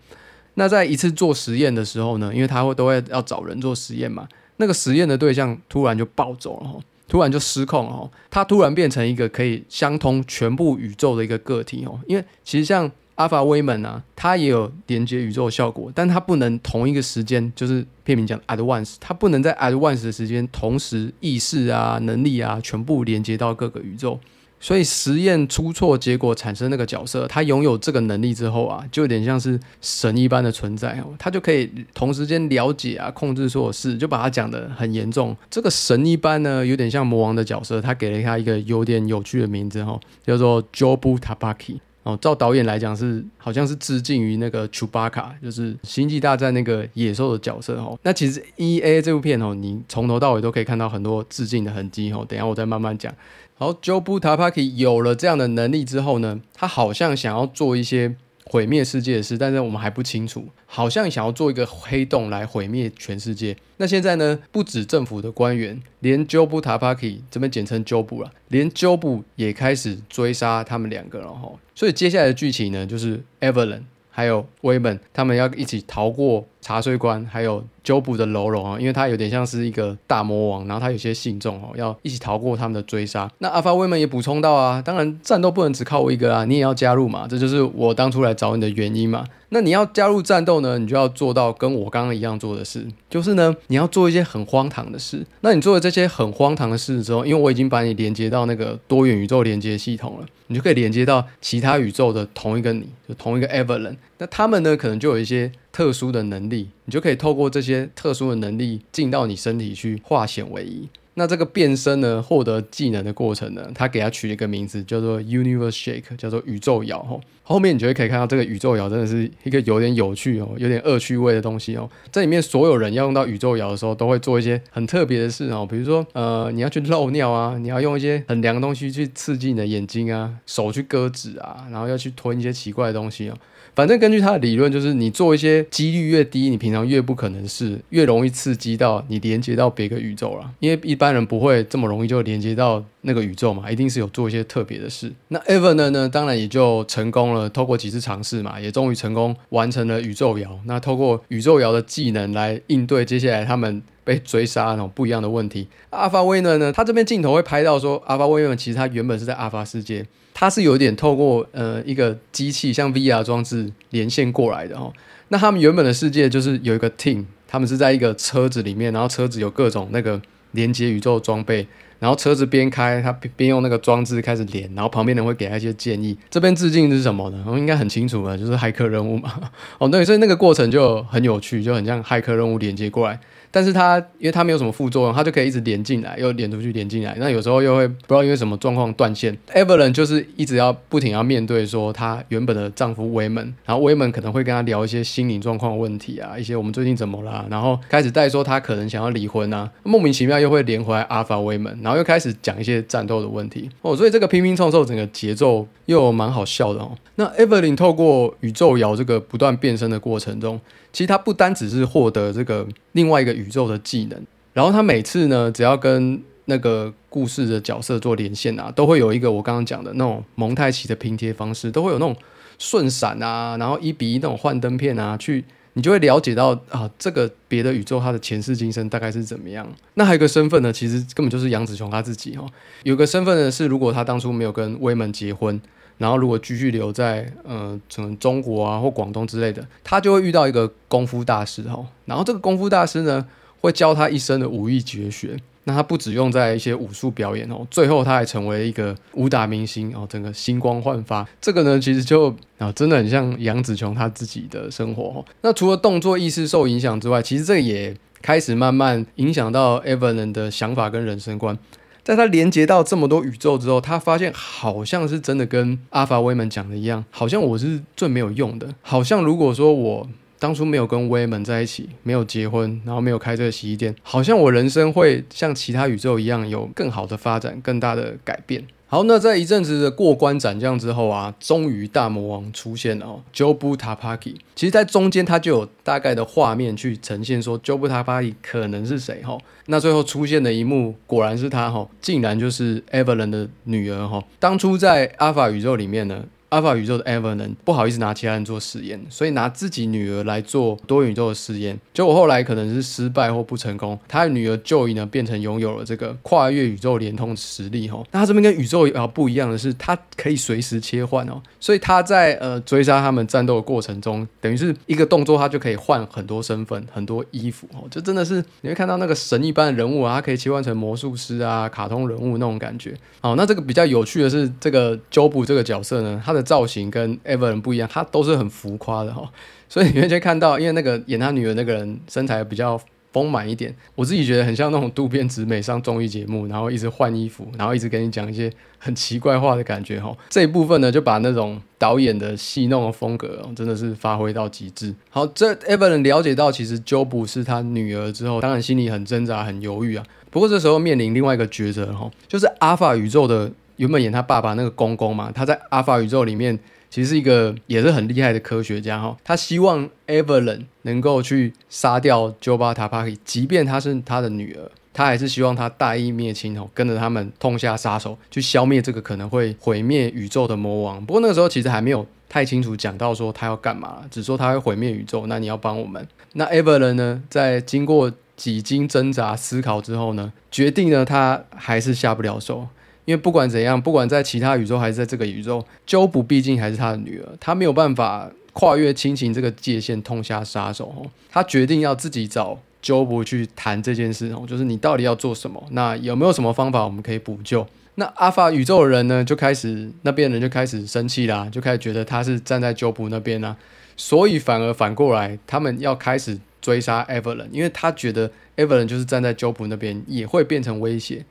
那在一次做实验的时候呢，因为他会都会要找人做实验嘛，那个实验的对象突然就暴走了哈，突然就失控了哈，他突然变成一个可以相通全部宇宙的一个个体哦，因为其实像。阿法威门啊，它也有连接宇宙效果，但它不能同一个时间，就是片名讲 at once，它不能在 at once 的时间同时意识啊、能力啊全部连接到各个宇宙，所以实验出错，结果产生那个角色，他拥有这个能力之后啊，就有点像是神一般的存在哦，他就可以同时间了解啊、控制所有事，就把它讲的很严重。这个神一般呢，有点像魔王的角色，他给了他一个有点有趣的名字哈，叫做 Jobu Tabaki。哦，照导演来讲是好像是致敬于那个丘巴卡就是《星际大战》那个野兽的角色哦。那其实 E A 这部片哦，你从头到尾都可以看到很多致敬的痕迹哦。等下我再慢慢讲。好，Joe b u t a p a k i 有了这样的能力之后呢，他好像想要做一些。毁灭世界的事，但是我们还不清楚，好像想要做一个黑洞来毁灭全世界。那现在呢？不止政府的官员，连 Jobu Tapaki 这边简称 Jobu 了，连 Job 也开始追杀他们两个了哈。所以接下来的剧情呢，就是 Evelyn 还有 Weyman 他们要一起逃过茶税官，还有。九部的喽啰啊，因为他有点像是一个大魔王，然后他有些信众哦，要一起逃过他们的追杀。那阿法威们也补充到啊，当然战斗不能只靠我一个啊，你也要加入嘛，这就是我当初来找你的原因嘛。那你要加入战斗呢，你就要做到跟我刚刚一样做的事，就是呢，你要做一些很荒唐的事。那你做了这些很荒唐的事之后，因为我已经把你连接到那个多元宇宙连接系统了，你就可以连接到其他宇宙的同一个你，就同一个 Evelyn。那他们呢，可能就有一些。特殊的能力，你就可以透过这些特殊的能力进到你身体去化险为夷。那这个变身呢，获得技能的过程呢，他给他取了一个名字，叫做 Universe Shake，叫做宇宙摇吼。后面你就会可以看到这个宇宙摇真的是一个有点有趣哦，有点恶趣味的东西哦。这里面所有人要用到宇宙摇的时候，都会做一些很特别的事哦，比如说呃，你要去漏尿啊，你要用一些很凉的东西去刺激你的眼睛啊，手去割纸啊，然后要去吞一些奇怪的东西哦。反正根据他的理论，就是你做一些几率越低，你平常越不可能是越容易刺激到你连接到别个宇宙了。因为一般人不会这么容易就连接到那个宇宙嘛，一定是有做一些特别的事。那 Evan 呢？呢，当然也就成功了。透过几次尝试嘛，也终于成功完成了宇宙摇。那透过宇宙摇的技能来应对接下来他们被追杀那种不一样的问题。阿法威呢？呢，他这边镜头会拍到说，阿法威呢，其实他原本是在阿法世界。它是有点透过呃一个机器像 VR 装置连线过来的哦。那他们原本的世界就是有一个 team，他们是在一个车子里面，然后车子有各种那个连接宇宙装备，然后车子边开，他边用那个装置开始连，然后旁边人会给他一些建议。这边致敬是什么呢？我们应该很清楚了，就是骇客任务嘛。哦，对，所以那个过程就很有趣，就很像骇客任务 <laughs> 连接过来。但是它因为它没有什么副作用，它就可以一直连进来，又连出去，连进来。那有时候又会不知道因为什么状况断线。Evelyn 就是一直要不停要面对说她原本的丈夫威门，然后威门可能会跟她聊一些心理状况问题啊，一些我们最近怎么啦，然后开始带说她可能想要离婚啊，莫名其妙又会连回来阿法威门，然后又开始讲一些战斗的问题哦，所以这个拼拼凑凑整个节奏又蛮好笑的哦。那 Evelyn 透过宇宙摇这个不断变身的过程中。其实他不单只是获得这个另外一个宇宇宙的技能，然后他每次呢，只要跟那个故事的角色做连线啊，都会有一个我刚刚讲的那种蒙太奇的拼贴方式，都会有那种顺闪啊，然后一比一那种幻灯片啊，去你就会了解到啊，这个别的宇宙它的前世今生大概是怎么样。那还有一个身份呢，其实根本就是杨子琼他自己哦，有个身份呢是如果他当初没有跟威门结婚。然后，如果继续留在呃，从中国啊或广东之类的，他就会遇到一个功夫大师哈。然后这个功夫大师呢，会教他一生的武艺绝学。那他不只用在一些武术表演哦，最后他还成为一个武打明星哦，整个星光焕发。这个呢，其实就啊，真的很像杨紫琼他自己的生活。那除了动作意识受影响之外，其实这也开始慢慢影响到 Evan 的想法跟人生观。在他连接到这么多宇宙之后，他发现好像是真的跟阿法威门讲的一样，好像我是最没有用的。好像如果说我当初没有跟威门在一起，没有结婚，然后没有开这个洗衣店，好像我人生会像其他宇宙一样有更好的发展，更大的改变。好，那在一阵子的过关斩将之后啊，终于大魔王出现了哦，Jobu Tapaki。其实，在中间他就有大概的画面去呈现说，Jobu Tapaki 可能是谁哈。那最后出现的一幕，果然是他哈，竟然就是 Evelyn 的女儿哈。当初在阿法宇宙里面呢。阿法宇宙的 Evelyn 不好意思拿其他人做实验，所以拿自己女儿来做多元宇宙的实验。结果后来可能是失败或不成功，他的女儿 Joy 呢变成拥有了这个跨越宇宙联通实力哈。那他这边跟宇宙啊不一样的是，他可以随时切换哦。所以他在呃追杀他们战斗的过程中，等于是一个动作，他就可以换很多身份、很多衣服哦。就真的是你会看到那个神一般的人物啊，他可以切换成魔术师啊、卡通人物那种感觉。好，那这个比较有趣的是，这个 Job 这个角色呢，他的造型跟 Evan 不一样，他都是很浮夸的哈，<laughs> 所以你会看到，因为那个演他女儿那个人身材比较丰满一点，我自己觉得很像那种渡边直美上综艺节目，然后一直换衣服，然后一直跟你讲一些很奇怪话的感觉哈。这一部分呢，就把那种导演的戏弄的风格真的是发挥到极致。好，这 Evan 了解到其实 Job 是他女儿之后，当然心里很挣扎、很犹豫啊。不过这时候面临另外一个抉择哈，就是阿法宇宙的。原本演他爸爸那个公公嘛，他在阿法宇宙里面其实是一个也是很厉害的科学家哈。他希望 Evelyn 能够去杀掉 Joba Tapaki，即便她是他的女儿，他还是希望他大义灭亲哦，跟着他们痛下杀手，去消灭这个可能会毁灭宇宙的魔王。不过那个时候其实还没有太清楚讲到说他要干嘛，只说他会毁灭宇宙，那你要帮我们。那 Evelyn 呢，在经过几经挣扎思考之后呢，决定呢他还是下不了手。因为不管怎样，不管在其他宇宙还是在这个宇宙，Jo 不毕竟还是他的女儿，他没有办法跨越亲情这个界限，痛下杀手。他决定要自己找 Jo 不去谈这件事哦，就是你到底要做什么？那有没有什么方法我们可以补救？那阿法宇宙的人呢，就开始那边人就开始生气啦，就开始觉得他是站在 Jo 不那边啊，所以反而反过来，他们要开始。追杀 Evelyn，因为他觉得 Evelyn 就是站在 Job 那边也会变成威胁，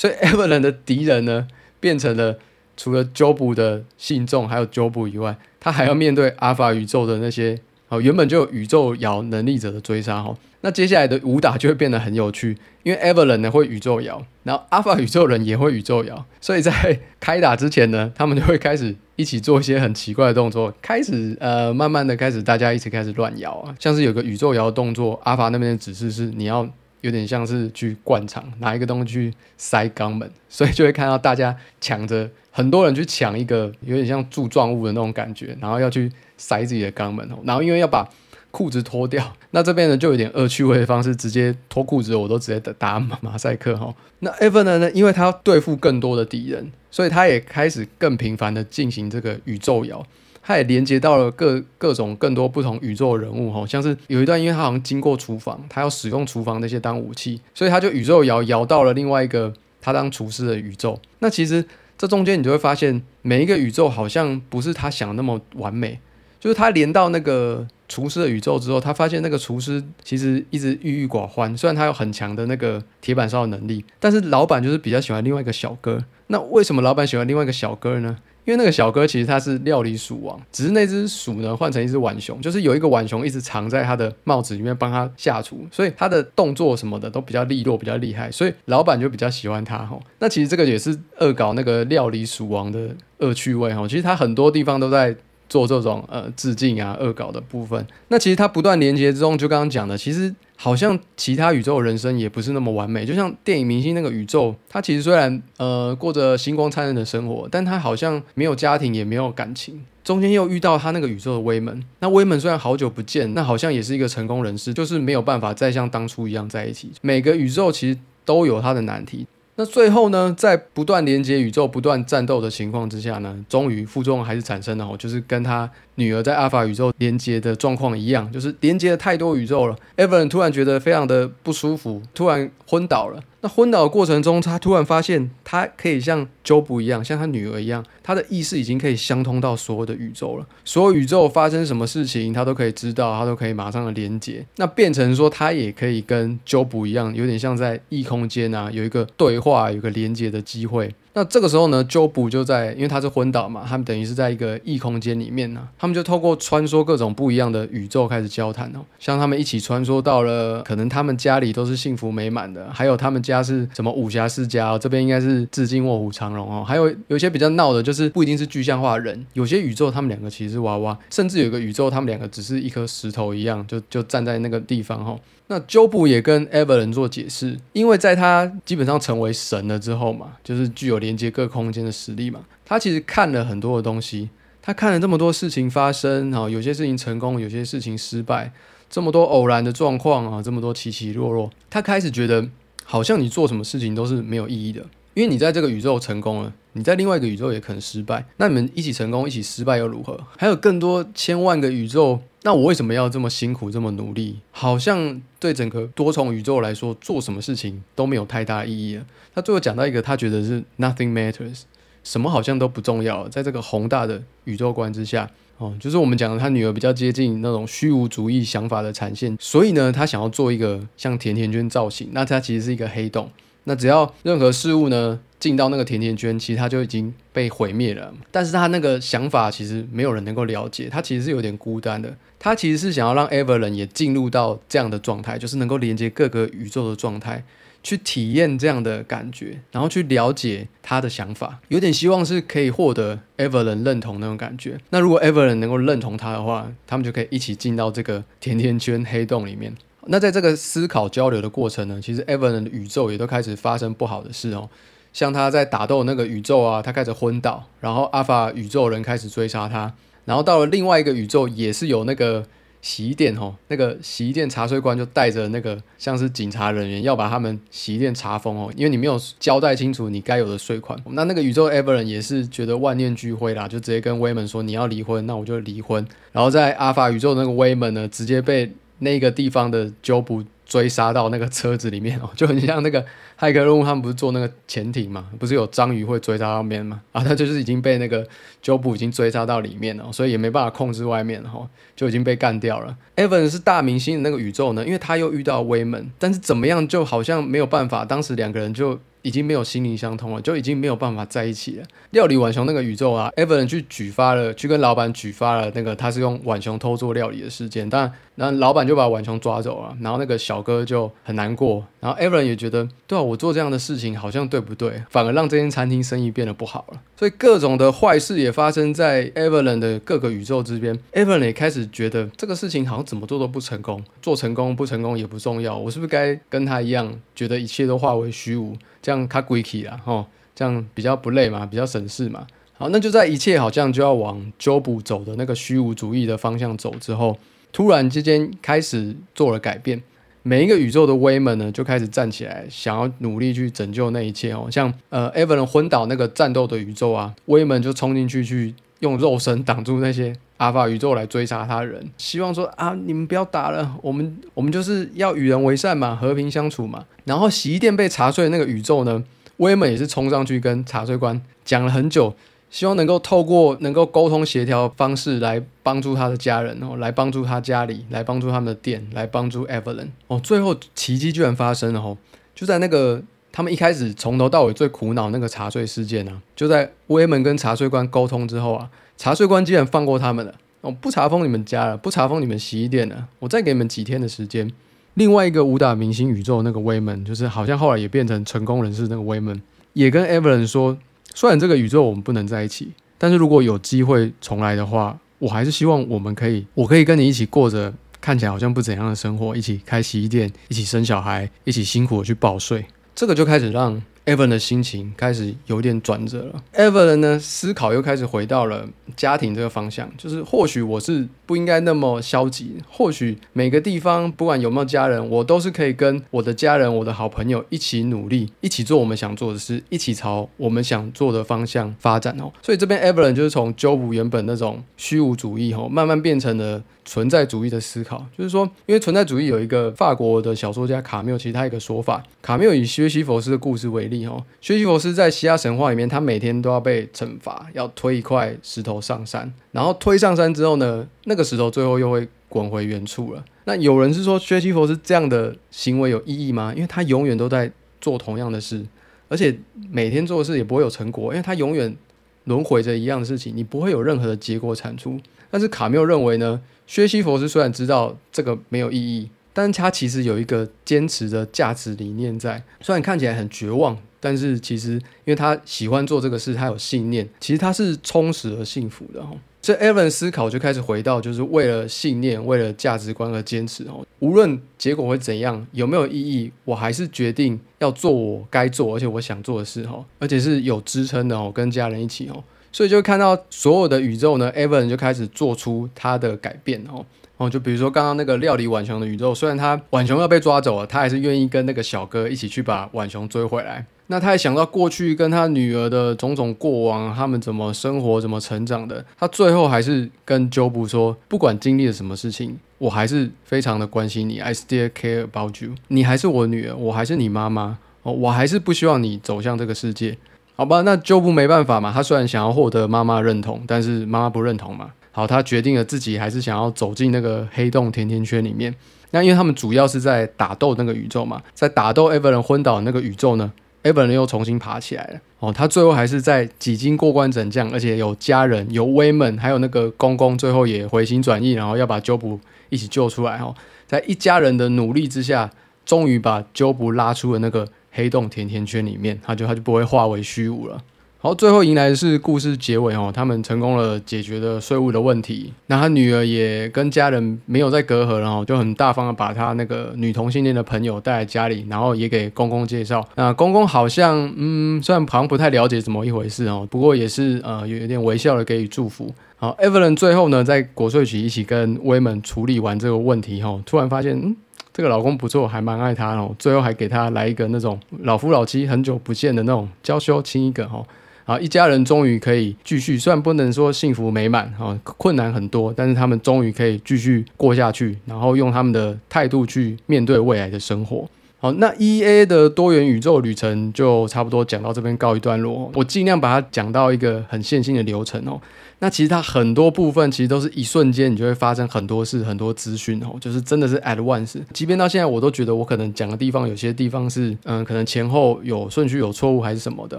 所以 <laughs> Evelyn 的敌人呢变成了除了 Job 的信众还有 Job 以外，他还要面对阿法宇宙的那些哦原本就有宇宙摇能力者的追杀哈。那接下来的武打就会变得很有趣，因为 Evelyn 呢会宇宙摇，然后 Alpha 宇宙人也会宇宙摇，所以在开打之前呢，他们就会开始一起做一些很奇怪的动作，开始呃慢慢的开始大家一起开始乱摇啊，像是有个宇宙摇动作，Alpha 那边的指示是你要有点像是去灌肠，拿一个东西去塞肛门，<laughs> 所以就会看到大家抢着很多人去抢一个有点像柱状物的那种感觉，然后要去塞自己的肛门，然后因为要把裤子脱掉，那这边呢就有点恶趣味的方式，直接脱裤子，我都直接打马马赛克哈。<laughs> 那 Evan 呢，因为他要对付更多的敌人，所以他也开始更频繁的进行这个宇宙摇，他也连接到了各各种更多不同宇宙人物哈，像是有一段，因为他好像经过厨房，他要使用厨房那些当武器，所以他就宇宙摇摇到了另外一个他当厨师的宇宙。那其实这中间你就会发现，每一个宇宙好像不是他想那么完美，就是他连到那个。厨师的宇宙之后，他发现那个厨师其实一直郁郁寡欢。虽然他有很强的那个铁板烧的能力，但是老板就是比较喜欢另外一个小哥。那为什么老板喜欢另外一个小哥呢？因为那个小哥其实他是料理鼠王，只是那只鼠呢换成一只浣熊，就是有一个浣熊一直藏在他的帽子里面帮他下厨，所以他的动作什么的都比较利落，比较厉害，所以老板就比较喜欢他哈。那其实这个也是恶搞那个料理鼠王的恶趣味哈。其实他很多地方都在。做这种呃致敬啊恶搞的部分，那其实他不断连接之中，就刚刚讲的，其实好像其他宇宙人生也不是那么完美。就像电影明星那个宇宙，他其实虽然呃过着星光灿烂的生活，但他好像没有家庭，也没有感情。中间又遇到他那个宇宙的威门，那威门虽然好久不见，那好像也是一个成功人士，就是没有办法再像当初一样在一起。每个宇宙其实都有他的难题。那最后呢，在不断连接宇宙、不断战斗的情况之下呢，终于副作用还是产生了哦，就是跟他女儿在阿法宇宙连接的状况一样，就是连接了太多宇宙了。Evan 突然觉得非常的不舒服，突然昏倒了。那昏倒的过程中，他突然发现，他可以像 Job 一样，像他女儿一样，他的意识已经可以相通到所有的宇宙了。所有宇宙发生什么事情，他都可以知道，他都可以马上的连接。那变成说，他也可以跟 Job 一样，有点像在异空间啊，有一个对话，有一个连接的机会。那这个时候呢，Job 就在，因为他是昏倒嘛，他们等于是在一个异空间里面呢，他们就透过穿梭各种不一样的宇宙开始交谈哦，像他们一起穿梭到了，可能他们家里都是幸福美满的，还有他们家是什么武侠世家哦，这边应该是致敬卧虎藏龙哦，还有有些比较闹的，就是不一定是具象化人，有些宇宙他们两个其实是娃娃，甚至有个宇宙他们两个只是一颗石头一样，就就站在那个地方哈。那 Job 也跟 Evelyn 做解释，因为在他基本上成为神了之后嘛，就是具有连接各空间的实力嘛。他其实看了很多的东西，他看了这么多事情发生啊，有些事情成功，有些事情失败，这么多偶然的状况啊，这么多起起落落，他开始觉得好像你做什么事情都是没有意义的。因为你在这个宇宙成功了，你在另外一个宇宙也可能失败。那你们一起成功，一起失败又如何？还有更多千万个宇宙，那我为什么要这么辛苦，这么努力？好像对整个多重宇宙来说，做什么事情都没有太大意义了。他最后讲到一个，他觉得是 nothing matters，什么好像都不重要。在这个宏大的宇宙观之下，哦，就是我们讲的，他女儿比较接近那种虚无主义想法的产线，所以呢，他想要做一个像甜甜圈造型，那它其实是一个黑洞。那只要任何事物呢进到那个甜甜圈，其实它就已经被毁灭了。但是他那个想法其实没有人能够了解，他其实是有点孤单的。他其实是想要让 Evelyn 也进入到这样的状态，就是能够连接各个宇宙的状态，去体验这样的感觉，然后去了解他的想法，有点希望是可以获得 Evelyn 认同那种感觉。那如果 Evelyn 能够认同他的话，他们就可以一起进到这个甜甜圈黑洞里面。那在这个思考交流的过程呢，其实 Evan 的宇宙也都开始发生不好的事哦，像他在打斗那个宇宙啊，他开始昏倒，然后阿法宇宙人开始追杀他，然后到了另外一个宇宙也是有那个洗衣店哦，那个洗衣店查税官就带着那个像是警察人员要把他们洗衣店查封哦，因为你没有交代清楚你该有的税款。那那个宇宙 Evan 也是觉得万念俱灰啦，就直接跟威门说你要离婚，那我就离婚。然后在阿法宇宙那个威门呢，直接被那个地方的鸠补追杀到那个车子里面哦，就很像那个骇客任务，他们不是坐那个潜艇嘛，不是有章鱼会追杀到面嘛？<laughs> 啊，他就是已经被那个鸠补已经追杀到里面了，所以也没办法控制外面哈，就已经被干掉了。Evan 是大明星的那个宇宙呢，因为他又遇到威门，但是怎么样就好像没有办法，当时两个人就。已经没有心灵相通了，就已经没有办法在一起了。料理浣熊那个宇宙啊，Evan 去举发了，去跟老板举发了那个他是用浣熊偷做料理的事件，但然后老板就把浣熊抓走了，然后那个小哥就很难过，然后 Evan 也觉得，对啊，我做这样的事情好像对不对，反而让这间餐厅生意变得不好了。所以各种的坏事也发生在 Evan 的各个宇宙之边，Evan 也开始觉得这个事情好像怎么做都不成功，做成功不成功也不重要，我是不是该跟他一样，觉得一切都化为虚无？这样卡鬼气啦，吼，这样比较不累嘛，比较省事嘛。好，那就在一切好像就要往 Job 走的那个虚无主义的方向走之后，突然之间开始做了改变。每一个宇宙的威猛呢，就开始站起来，想要努力去拯救那一切哦。像呃艾文昏倒那个战斗的宇宙啊，威猛就冲进去去用肉身挡住那些阿法宇宙来追杀他人，希望说啊，你们不要打了，我们我们就是要与人为善嘛，和平相处嘛。然后洗衣店被查碎的那个宇宙呢，威猛也是冲上去跟查税官讲了很久。希望能够透过能够沟通协调方式来帮助他的家人哦，来帮助他家里，来帮助他们的店，来帮助 Evelyn 哦。最后奇迹居然发生了哦！就在那个他们一开始从头到尾最苦恼那个茶税事件啊，就在威门跟茶税官沟通之后啊，茶税官竟然放过他们了哦，不查封你们家了，不查封你们洗衣店了，我再给你们几天的时间。另外一个武打明星宇宙那个威门，就是好像后来也变成成功人士那个威门，也跟 Evelyn 说。虽然这个宇宙我们不能在一起，但是如果有机会重来的话，我还是希望我们可以，我可以跟你一起过着看起来好像不怎样的生活，一起开洗衣店，一起生小孩，一起辛苦的去报税，这个就开始让。Evan 的心情开始有点转折了。Evan 呢，思考又开始回到了家庭这个方向，就是或许我是不应该那么消极，或许每个地方不管有没有家人，我都是可以跟我的家人、我的好朋友一起努力，一起做我们想做的事，一起朝我们想做的方向发展哦。所以这边 Evan 就是从 Job 原本那种虚无主义哦，慢慢变成了。存在主义的思考，就是说，因为存在主义有一个法国的小说家卡缪，其实他一个说法，卡缪以薛西佛斯的故事为例，哦，薛西佛斯在希腊神话里面，他每天都要被惩罚，要推一块石头上山，然后推上山之后呢，那个石头最后又会滚回原处了。那有人是说，薛西佛斯这样的行为有意义吗？因为他永远都在做同样的事，而且每天做事也不会有成果，因为他永远轮回着一样的事情，你不会有任何的结果产出。但是卡缪认为呢？薛西佛斯虽然知道这个没有意义，但是他其实有一个坚持的价值理念在。虽然看起来很绝望，但是其实因为他喜欢做这个事，他有信念，其实他是充实而幸福的哈。这 Evan 思考就开始回到，就是为了信念、为了价值观而坚持哦。无论结果会怎样，有没有意义，我还是决定要做我该做而且我想做的事哈，而且是有支撑的哦，跟家人一起哦。所以就看到所有的宇宙呢，Evan 就开始做出他的改变哦哦，就比如说刚刚那个料理浣熊的宇宙，虽然他浣熊要被抓走了，他还是愿意跟那个小哥一起去把浣熊追回来。那他也想到过去跟他女儿的种种过往，他们怎么生活、怎么成长的。他最后还是跟 Job 说，不管经历了什么事情，我还是非常的关心你，I still care about you。你还是我女儿，我还是你妈妈哦，我还是不希望你走向这个世界。好吧，那就不没办法嘛。他虽然想要获得妈妈认同，但是妈妈不认同嘛。好，他决定了自己还是想要走进那个黑洞甜甜圈里面。那因为他们主要是在打斗那个宇宙嘛，在打斗 Evan 昏倒那个宇宙呢，Evan 又重新爬起来了。哦，他最后还是在几经过关斩将，而且有家人、有 women，还有那个公公，最后也回心转意，然后要把 Job 一起救出来。哦，在一家人的努力之下，终于把 Job 拉出了那个。黑洞甜甜圈里面，他就他就不会化为虚无了。好，最后迎来的是故事结尾哦，他们成功了解决了税务的问题。那他女儿也跟家人没有再隔阂了哦，就很大方的把他那个女同性恋的朋友带来家里，然后也给公公介绍。那公公好像嗯，虽然好像不太了解怎么一回事哦，不过也是呃有点微笑的给予祝福。好，Evelyn 最后呢，在国税局一起跟威门处理完这个问题后，突然发现嗯。这个老公不错，还蛮爱她哦。最后还给她来一个那种老夫老妻很久不见的那种娇羞亲一个哦，啊，一家人终于可以继续，虽然不能说幸福美满啊，困难很多，但是他们终于可以继续过下去，然后用他们的态度去面对未来的生活。好，那 E A 的多元宇宙旅程就差不多讲到这边告一段落。我尽量把它讲到一个很线性的流程哦。那其实它很多部分其实都是一瞬间，你就会发生很多事、很多资讯哦，就是真的是 at once。即便到现在，我都觉得我可能讲的地方有些地方是，嗯，可能前后有顺序有错误还是什么的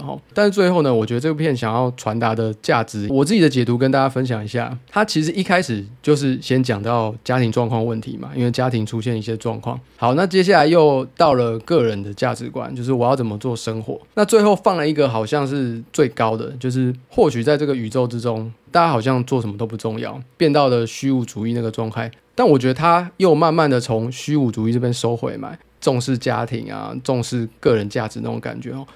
哈。但是最后呢，我觉得这部片想要传达的价值，我自己的解读跟大家分享一下。它其实一开始就是先讲到家庭状况问题嘛，因为家庭出现一些状况。好，那接下来又到了个人的价值观，就是我要怎么做生活。那最后放了一个好像是最高的，就是或许在这个宇宙之中。大家好像做什么都不重要，变到了虚无主义那个状态。但我觉得他又慢慢的从虚无主义这边收回来，重视家庭啊，重视个人价值那种感觉哦。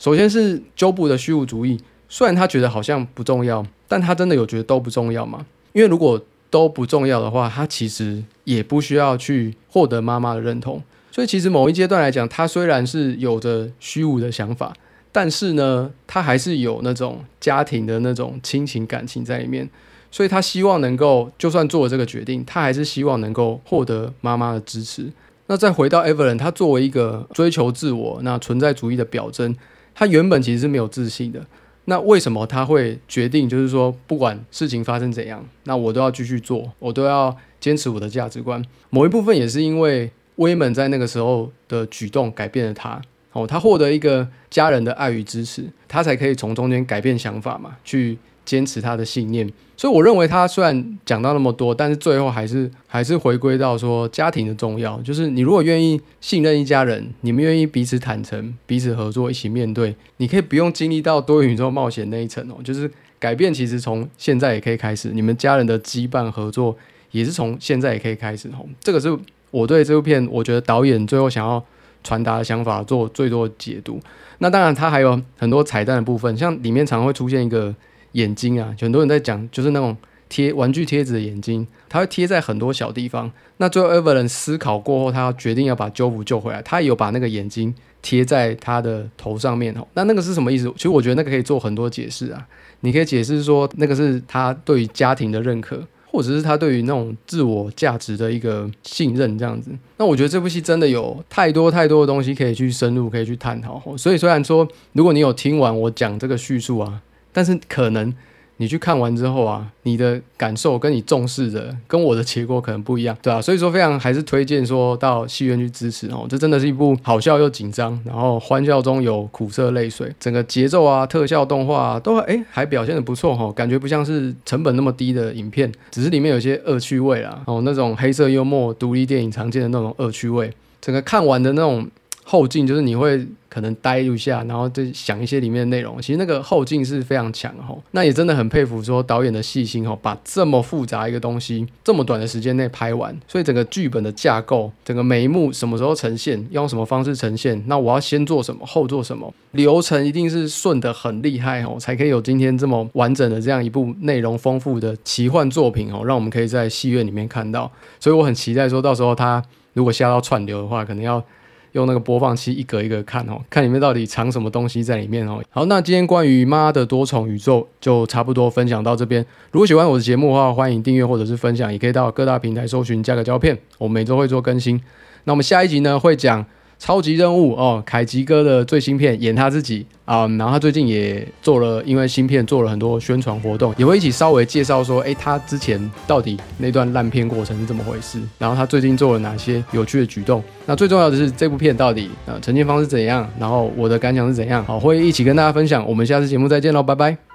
首先是鸠布的虚无主义，虽然他觉得好像不重要，但他真的有觉得都不重要吗？因为如果都不重要的话，他其实也不需要去获得妈妈的认同。所以其实某一阶段来讲，他虽然是有着虚无的想法。但是呢，他还是有那种家庭的那种亲情感情在里面，所以他希望能够，就算做了这个决定，他还是希望能够获得妈妈的支持。那再回到 Evelyn，他作为一个追求自我、那存在主义的表征，他原本其实是没有自信的。那为什么他会决定，就是说，不管事情发生怎样，那我都要继续做，我都要坚持我的价值观。某一部分也是因为威门在那个时候的举动改变了他。哦，他获得一个家人的爱与支持，他才可以从中间改变想法嘛，去坚持他的信念。所以我认为他虽然讲到那么多，但是最后还是还是回归到说家庭的重要。就是你如果愿意信任一家人，你们愿意彼此坦诚、彼此合作、一起面对，你可以不用经历到多元宇宙冒险那一层哦。就是改变其实从现在也可以开始，你们家人的羁绊合作也是从现在也可以开始哦。这个是我对这部片，我觉得导演最后想要。传达的想法做最多解读，那当然它还有很多彩蛋的部分，像里面常会出现一个眼睛啊，很多人在讲就是那种贴玩具贴纸的眼睛，它会贴在很多小地方。那最后 Evelyn 思考过后，他决定要把鸠福救回来，他有把那个眼睛贴在他的头上面哦。那那个是什么意思？其实我觉得那个可以做很多解释啊，你可以解释说那个是他对于家庭的认可。或者是他对于那种自我价值的一个信任，这样子。那我觉得这部戏真的有太多太多的东西可以去深入，可以去探讨。所以虽然说，如果你有听完我讲这个叙述啊，但是可能。你去看完之后啊，你的感受跟你重视的跟我的结果可能不一样，对啊，所以说非常还是推荐说到戏院去支持哦，这真的是一部好笑又紧张，然后欢笑中有苦涩泪水，整个节奏啊、特效、动画都哎还表现的不错哈，感觉不像是成本那么低的影片，只是里面有些恶趣味啦，哦那种黑色幽默、独立电影常见的那种恶趣味，整个看完的那种。后劲就是你会可能呆一下，然后再想一些里面的内容。其实那个后劲是非常强哈。那也真的很佩服说导演的细心哈，把这么复杂一个东西这么短的时间内拍完。所以整个剧本的架构，整个每一幕什么时候呈现，用什么方式呈现，那我要先做什么，后做什么，流程一定是顺的很厉害哦，才可以有今天这么完整的这样一部内容丰富的奇幻作品哦，让我们可以在戏院里面看到。所以我很期待说到时候他如果下到串流的话，可能要。用那个播放器一格一格看哦，看里面到底藏什么东西在里面哦。好，那今天关于妈的多重宇宙就差不多分享到这边。如果喜欢我的节目的话，欢迎订阅或者是分享，也可以到各大平台搜寻价格胶片，我每周会做更新。那我们下一集呢会讲。超级任务哦，凯吉哥的最新片演他自己啊，然后他最近也做了，因为新片做了很多宣传活动，也会一起稍微介绍说，哎，他之前到底那段烂片过程是怎么回事，然后他最近做了哪些有趣的举动。那最重要的是这部片到底呃呈现方式怎样，然后我的感想是怎样，好，会一起跟大家分享。我们下次节目再见喽，拜拜。